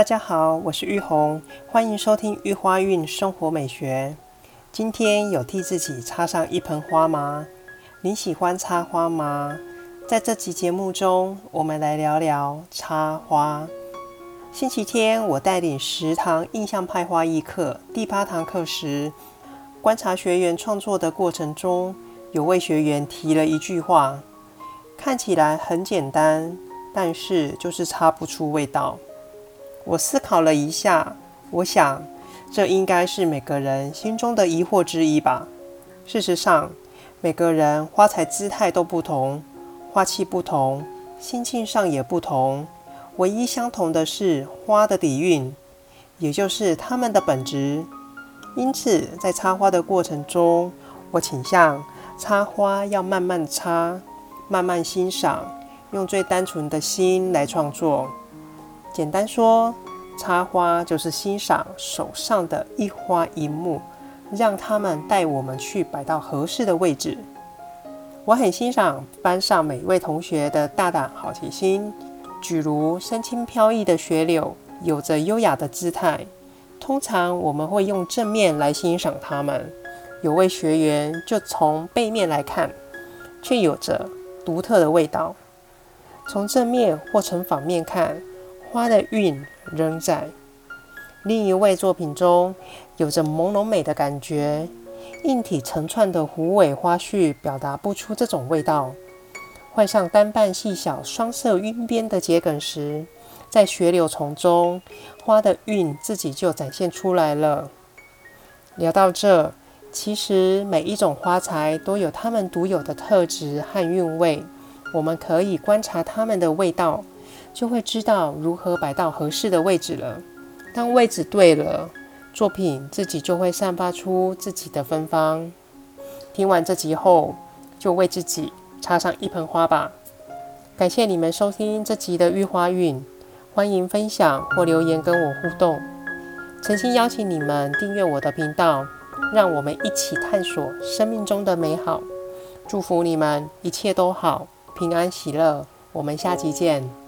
大家好，我是玉红，欢迎收听玉花韵生活美学。今天有替自己插上一盆花吗？你喜欢插花吗？在这集节目中，我们来聊聊插花。星期天，我带领十堂印象派花艺课第八堂课时，观察学员创作的过程中，有位学员提了一句话，看起来很简单，但是就是插不出味道。我思考了一下，我想这应该是每个人心中的疑惑之一吧。事实上，每个人花材姿态都不同，花期不同，心境上也不同。唯一相同的是花的底蕴，也就是它们的本质。因此，在插花的过程中，我倾向插花要慢慢插，慢慢欣赏，用最单纯的心来创作。简单说，插花就是欣赏手上的一花一木。让他们带我们去摆到合适的位置。我很欣赏班上每一位同学的大胆好奇心。举如身轻飘逸的雪柳，有着优雅的姿态。通常我们会用正面来欣赏它们。有位学员就从背面来看，却有着独特的味道。从正面或从反面看，花的韵仍在。另一位作品中有着朦胧美的感觉，硬体成串的虎尾花絮表达不出这种味道。换上单瓣细小双色晕边的桔梗时，在雪柳丛中，花的韵自己就展现出来了。聊到这，其实每一种花材都有它们独有的特质和韵味，我们可以观察它们的味道，就会知道如何摆到合适的位置了。当位置对了，作品自己就会散发出自己的芬芳。听完这集后，就为自己插上一盆花吧。感谢你们收听这集的玉花韵，欢迎分享或留言跟我互动。诚心邀请你们订阅我的频道，让我们一起探索生命中的美好。祝福你们一切都好，平安喜乐。我们下集见。